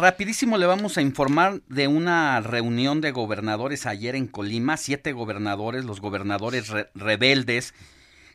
Rapidísimo le vamos a informar de una reunión de gobernadores ayer en Colima, siete gobernadores, los gobernadores re- rebeldes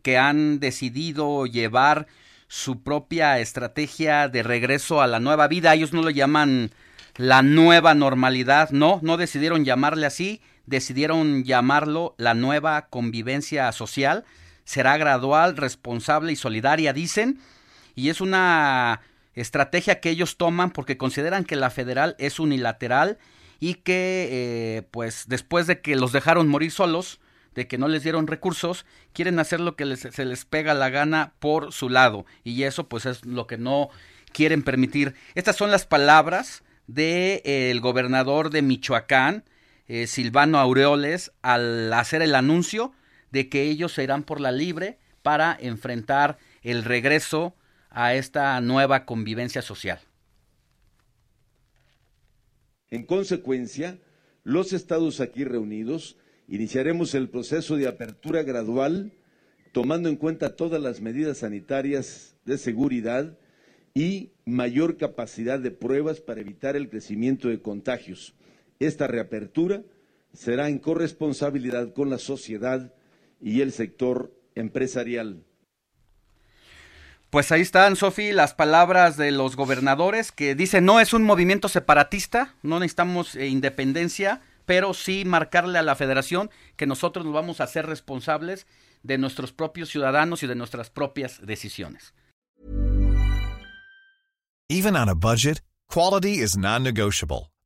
que han decidido llevar su propia estrategia de regreso a la nueva vida. Ellos no lo llaman la nueva normalidad, no, no decidieron llamarle así, decidieron llamarlo la nueva convivencia social. Será gradual, responsable y solidaria, dicen, y es una estrategia que ellos toman porque consideran que la federal es unilateral y que eh, pues después de que los dejaron morir solos, de que no les dieron recursos, quieren hacer lo que les- se les pega la gana por su lado y eso pues es lo que no quieren permitir. Estas son las palabras del de, eh, el gobernador de Michoacán, eh, Silvano Aureoles, al hacer el anuncio de que ellos se irán por la libre para enfrentar el regreso a esta nueva convivencia social. En consecuencia, los estados aquí reunidos iniciaremos el proceso de apertura gradual, tomando en cuenta todas las medidas sanitarias de seguridad y mayor capacidad de pruebas para evitar el crecimiento de contagios. Esta reapertura será en corresponsabilidad con la sociedad y el sector empresarial. Pues ahí están, Sofi, las palabras de los gobernadores que dicen no es un movimiento separatista, no necesitamos eh, independencia, pero sí marcarle a la federación que nosotros nos vamos a hacer responsables de nuestros propios ciudadanos y de nuestras propias decisiones. Even on a budget, quality is non-negotiable.